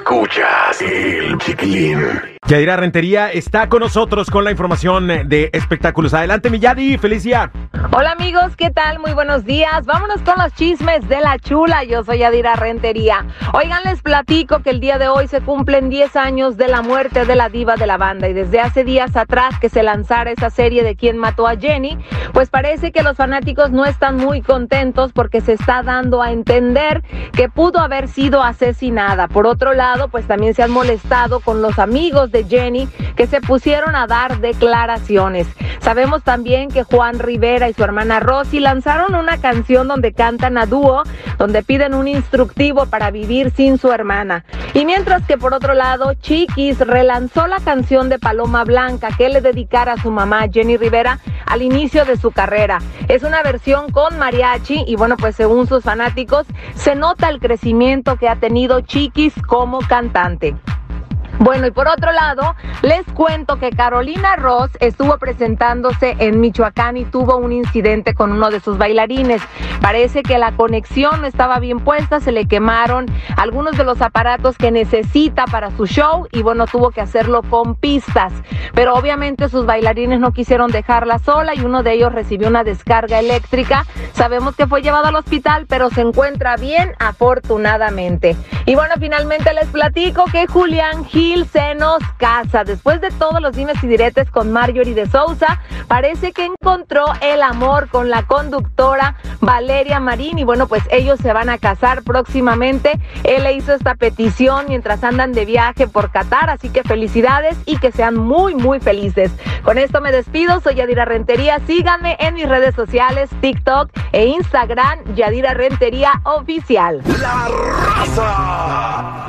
Escuchas el chiquilín. Yadira Rentería está con nosotros con la información de espectáculos. Adelante, mi Yadi, felicidad. Hola amigos, ¿qué tal? Muy buenos días. Vámonos con los chismes de la chula. Yo soy Yadira Rentería. Oigan, les platico que el día de hoy se cumplen 10 años de la muerte de la diva de la banda y desde hace días atrás que se lanzara esa serie de quién mató a Jenny, pues parece que los fanáticos no están muy contentos porque se está dando a entender que pudo haber sido asesinada. Por otro lado, pues también se han molestado con los amigos de Jenny que se pusieron a dar declaraciones. Sabemos también que Juan Rivera y su hermana Rosy lanzaron una canción donde cantan a dúo, donde piden un instructivo para vivir sin su hermana. Y mientras que por otro lado, Chiquis relanzó la canción de Paloma Blanca que le dedicara a su mamá Jenny Rivera al inicio de su carrera. Es una versión con mariachi y bueno, pues según sus fanáticos, se nota el crecimiento que ha tenido Chiquis como cantante. Bueno, y por otro lado, les cuento que Carolina Ross estuvo presentándose en Michoacán y tuvo un incidente con uno de sus bailarines. Parece que la conexión no estaba bien puesta, se le quemaron algunos de los aparatos que necesita para su show y bueno, tuvo que hacerlo con pistas. Pero obviamente sus bailarines no quisieron dejarla sola y uno de ellos recibió una descarga eléctrica. Sabemos que fue llevado al hospital, pero se encuentra bien afortunadamente. Y bueno, finalmente les platico que Julián Gil se nos casa. Después de todos los dimes y diretes con Marjorie de Sousa, parece que encontró el amor con la conductora Valeria Marín y bueno, pues ellos se van a casar próximamente. Él le hizo esta petición mientras andan de viaje por Qatar, así que felicidades y que sean muy, muy felices. Con esto me despido, soy Yadira Rentería. Síganme en mis redes sociales, TikTok e Instagram, Yadira Rentería Oficial. La raza